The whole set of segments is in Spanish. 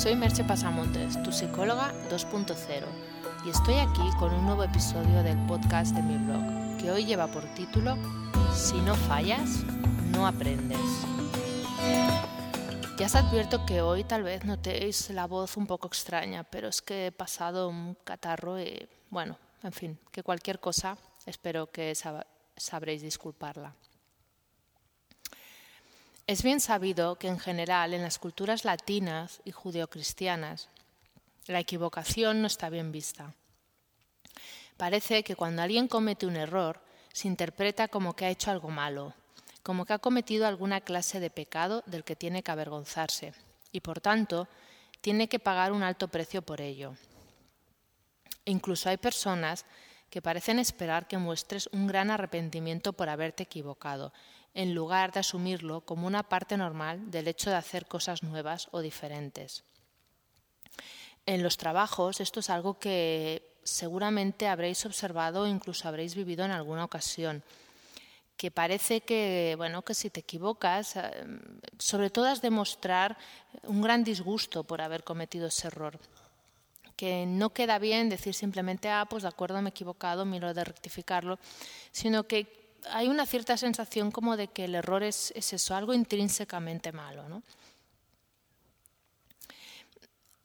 Soy Merche Pasamontes, tu psicóloga 2.0, y estoy aquí con un nuevo episodio del podcast de mi blog, que hoy lleva por título Si no fallas, no aprendes. Ya os advierto que hoy tal vez notéis la voz un poco extraña, pero es que he pasado un catarro y, bueno, en fin, que cualquier cosa espero que sabréis disculparla. Es bien sabido que en general en las culturas latinas y judeocristianas la equivocación no está bien vista. Parece que cuando alguien comete un error se interpreta como que ha hecho algo malo, como que ha cometido alguna clase de pecado del que tiene que avergonzarse y por tanto tiene que pagar un alto precio por ello. incluso hay personas que parecen esperar que muestres un gran arrepentimiento por haberte equivocado en lugar de asumirlo como una parte normal del hecho de hacer cosas nuevas o diferentes. En los trabajos esto es algo que seguramente habréis observado o incluso habréis vivido en alguna ocasión que parece que bueno que si te equivocas eh, sobre todo has de mostrar un gran disgusto por haber cometido ese error que no queda bien decir simplemente ah pues de acuerdo me he equivocado miro de rectificarlo sino que hay una cierta sensación como de que el error es, eso, algo intrínsecamente malo. ¿no?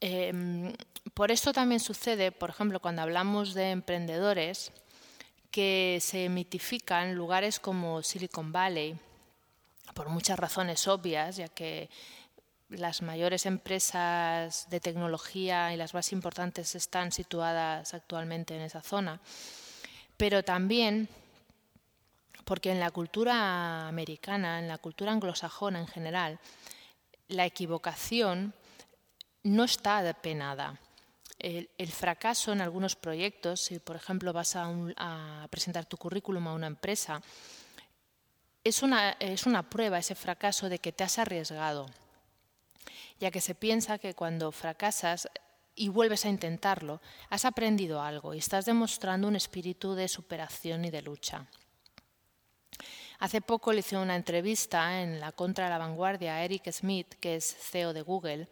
Em, por esto también sucede, por ejemplo, cuando hablamos de emprendedores que se mitifican lugares como Silicon Valley, por muchas razones obvias, ya que las mayores empresas de tecnología y las más importantes están situadas actualmente en esa zona, pero también porque en la cultura americana, en la cultura anglosajona en general, la equivocación no está penada. El, fracaso en algunos proyectos, si por ejemplo vas a, presentar tu currículum a una empresa, es una, es una prueba, ese fracaso, de que te has arriesgado, ya que se piensa que cuando fracasas y vuelves a intentarlo, has aprendido algo y estás demostrando un espíritu de superación y de lucha. Hace poco le hice una entrevista en la Contra la Vanguardia a Eric Smith, que es CEO de Google,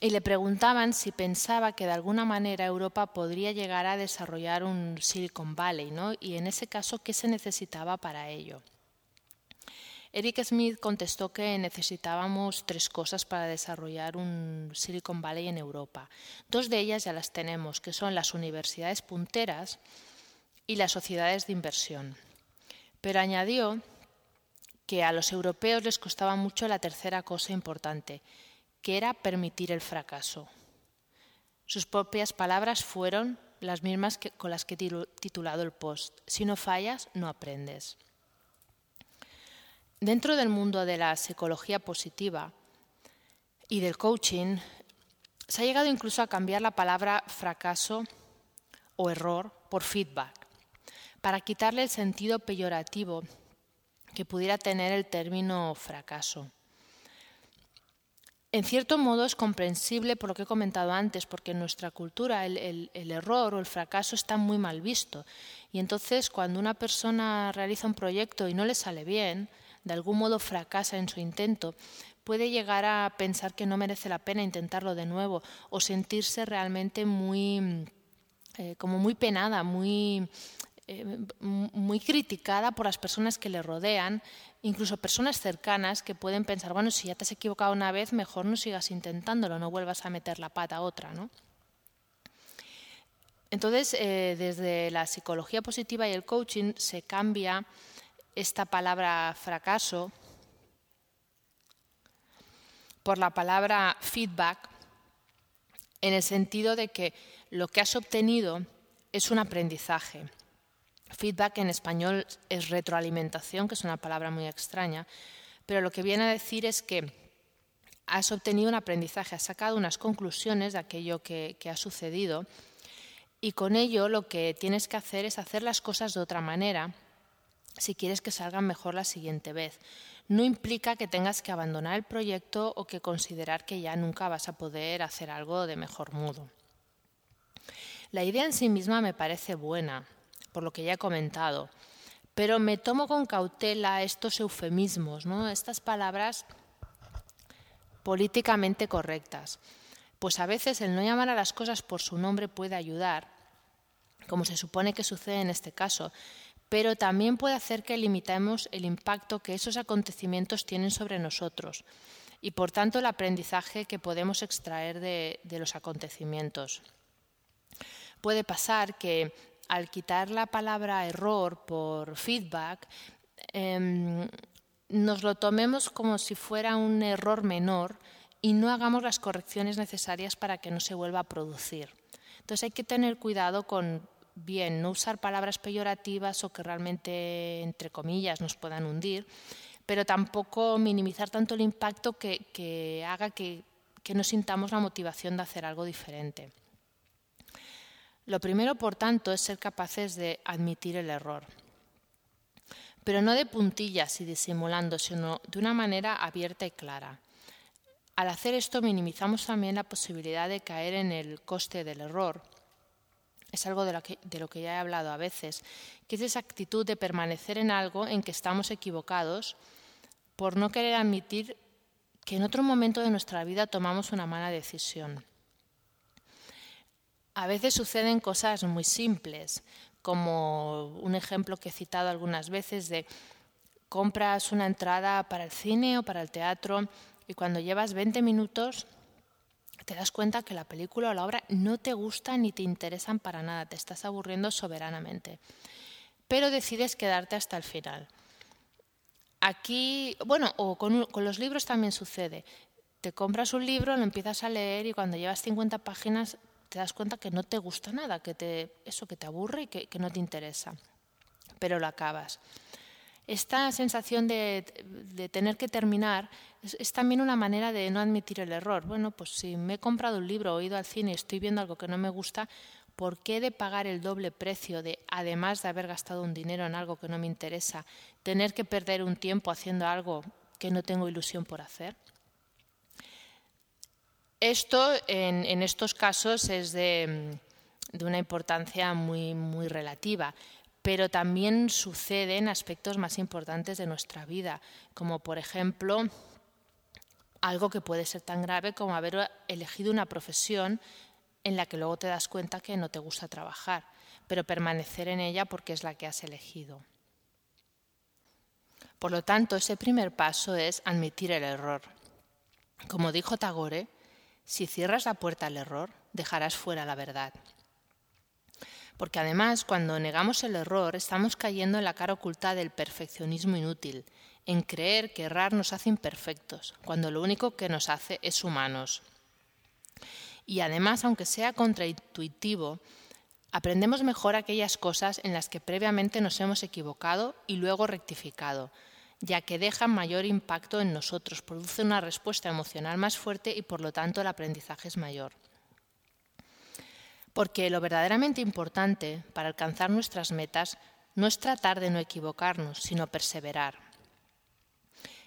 y le preguntaban si pensaba que de alguna manera Europa podría llegar a desarrollar un Silicon Valley, ¿no? y en ese caso, ¿qué se necesitaba para ello? Eric Smith contestó que necesitábamos tres cosas para desarrollar un Silicon Valley en Europa. Dos de ellas ya las tenemos, que son las universidades punteras y las sociedades de inversión. Pero añadió que a los europeos les costaba mucho la tercera cosa importante, que era permitir el fracaso. Sus propias palabras fueron las mismas que, con las que he titulado el post. Si no fallas, no aprendes. Dentro del mundo de la psicología positiva y del coaching, se ha llegado incluso a cambiar la palabra fracaso o error por feedback para quitarle el sentido peyorativo que pudiera tener el término fracaso. En cierto modo es comprensible por lo que he comentado antes, porque en nuestra cultura el, error o el fracaso está muy mal visto. Y entonces cuando una persona realiza un proyecto y no le sale bien, de algún modo fracasa en su intento, puede llegar a pensar que no merece la pena intentarlo de nuevo o sentirse realmente muy, eh, como muy penada, muy muy criticada por las personas que le rodean, incluso personas cercanas que pueden pensar, bueno, si ya te has equivocado una vez, mejor no sigas intentándolo, no vuelvas a meter la pata a otra. Entonces, eh, desde la psicología positiva y el coaching se cambia esta palabra fracaso por la palabra feedback, en el sentido de que lo que has obtenido es un aprendizaje Feedback en español es retroalimentación, que es una palabra muy extraña, pero lo que viene a decir es que has obtenido un aprendizaje, has sacado unas conclusiones de aquello que, ha sucedido y con ello lo que tienes que hacer es hacer las cosas de otra manera si quieres que salgan mejor la siguiente vez. No implica que tengas que abandonar el proyecto o que considerar que ya nunca vas a poder hacer algo de mejor modo. La idea en sí misma me parece buena, por lo que ya he comentado. Pero me tomo con cautela estos eufemismos, ¿no? estas palabras políticamente correctas. Pues a veces el no llamar a las cosas por su nombre puede ayudar, como se supone que sucede en este caso, pero también puede hacer que limitemos el impacto que esos acontecimientos tienen sobre nosotros y por tanto el aprendizaje que podemos extraer de, los acontecimientos. Puede pasar que al quitar la palabra error por feedback, em, nos lo tomemos como si fuera un error menor y no hagamos las correcciones necesarias para que no se vuelva a producir. Entonces hay que tener cuidado con bien, no usar palabras peyorativas o que realmente, entre comillas, nos puedan hundir, pero tampoco minimizar tanto el impacto que, haga que, que no sintamos la motivación de hacer algo diferente. Lo primero, por tanto, es ser capaces de admitir el error, pero no de puntillas y disimulando, sino de una manera abierta y clara. Al hacer esto minimizamos también la posibilidad de caer en el coste del error es algo de lo, que, de lo que ya he hablado a veces, que es esa actitud de permanecer en algo en que estamos equivocados por no querer admitir que en otro momento de nuestra vida tomamos una mala decisión. A veces suceden cosas muy simples, como un ejemplo que he citado algunas veces de compras una entrada para el cine o para el teatro y cuando llevas 20 minutos te das cuenta que la película o la obra no te gusta ni te interesan para nada, te estás aburriendo soberanamente. Pero decides quedarte hasta el final. Aquí, bueno, o con, los libros también sucede. Te compras un libro, lo empiezas a leer y cuando llevas 50 páginas te das cuenta que no te gusta nada, que te, eso que te aburre y que no te interesa. Pero lo acabas. Esta sensación de, tener que terminar es, también una manera de no admitir el error. Bueno, pues si me he comprado un libro, he ido al cine y estoy viendo algo que no me gusta, ¿por qué de pagar el doble precio de, además de haber gastado un dinero en algo que no me interesa, tener que perder un tiempo haciendo algo que no tengo ilusión por hacer? Esto, en, estos casos, es de, una importancia muy, muy relativa pero también sucede en aspectos más importantes de nuestra vida, como por ejemplo algo que puede ser tan grave como haber elegido una profesión en la que luego te das cuenta que no te gusta trabajar, pero permanecer en ella porque es la que has elegido. Por lo tanto, ese primer paso es admitir el error. Como dijo Tagore, si cierras la puerta al error, dejarás fuera la verdad. Porque además, cuando negamos el error, estamos cayendo en la cara oculta del perfeccionismo inútil, en creer que errar nos hace imperfectos, cuando lo único que nos hace es humanos. Y además, aunque sea contraintuitivo, aprendemos mejor aquellas cosas en las que previamente nos hemos equivocado y luego rectificado, ya que dejan mayor impacto en nosotros, produce una respuesta emocional más fuerte y por lo tanto el aprendizaje es mayor. Porque lo verdaderamente importante para alcanzar nuestras metas no es tratar de no equivocarnos, sino perseverar.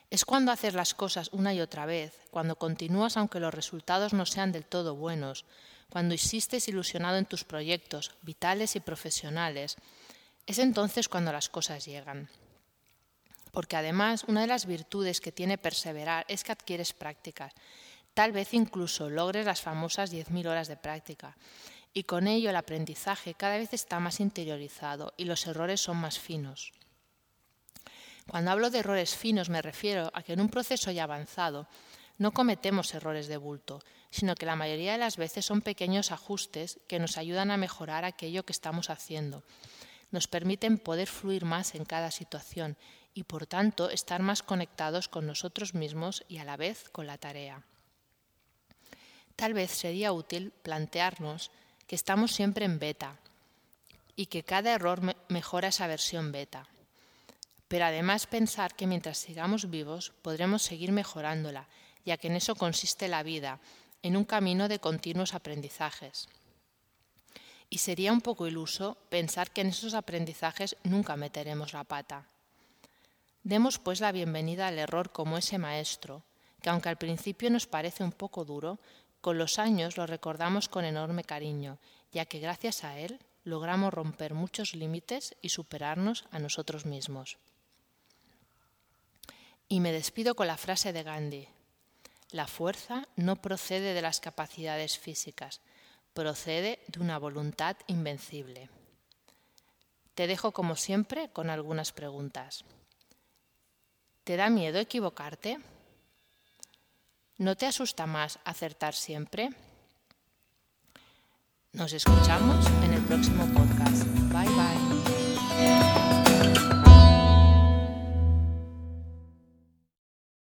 Es cuando haces las cosas una y otra vez, cuando continúas aunque los resultados no sean del todo buenos, cuando insistes ilusionado en tus proyectos vitales y profesionales, es entonces cuando las cosas llegan. Porque además una de las virtudes que tiene perseverar es que adquieres prácticas. Tal vez incluso logres las famosas 10.000 horas de práctica y con ello el aprendizaje cada vez está más interiorizado y los errores son más finos. Cuando hablo de errores finos me refiero a que en un proceso ya avanzado no cometemos errores de bulto, sino que la mayoría de las veces son pequeños ajustes que nos ayudan a mejorar aquello que estamos haciendo, nos permiten poder fluir más en cada situación y por tanto estar más conectados con nosotros mismos y a la vez con la tarea. Tal vez sería útil plantearnos que estamos siempre en beta y que cada error mejora esa versión beta. Pero además pensar que mientras sigamos vivos podremos seguir mejorándola, ya que en eso consiste la vida, en un camino de continuos aprendizajes. Y sería un poco iluso pensar que en esos aprendizajes nunca meteremos la pata. Demos pues la bienvenida al error como ese maestro, que aunque al principio nos parece un poco duro, con los años lo recordamos con enorme cariño, ya que gracias a él logramos romper muchos límites y superarnos a nosotros mismos. Y me despido con la frase de Gandhi. La fuerza no procede de las capacidades físicas, procede de una voluntad invencible. Te dejo como siempre con algunas preguntas. ¿Te da miedo equivocarte? ¿No te asusta más acertar siempre? Nos escuchamos en el próximo podcast.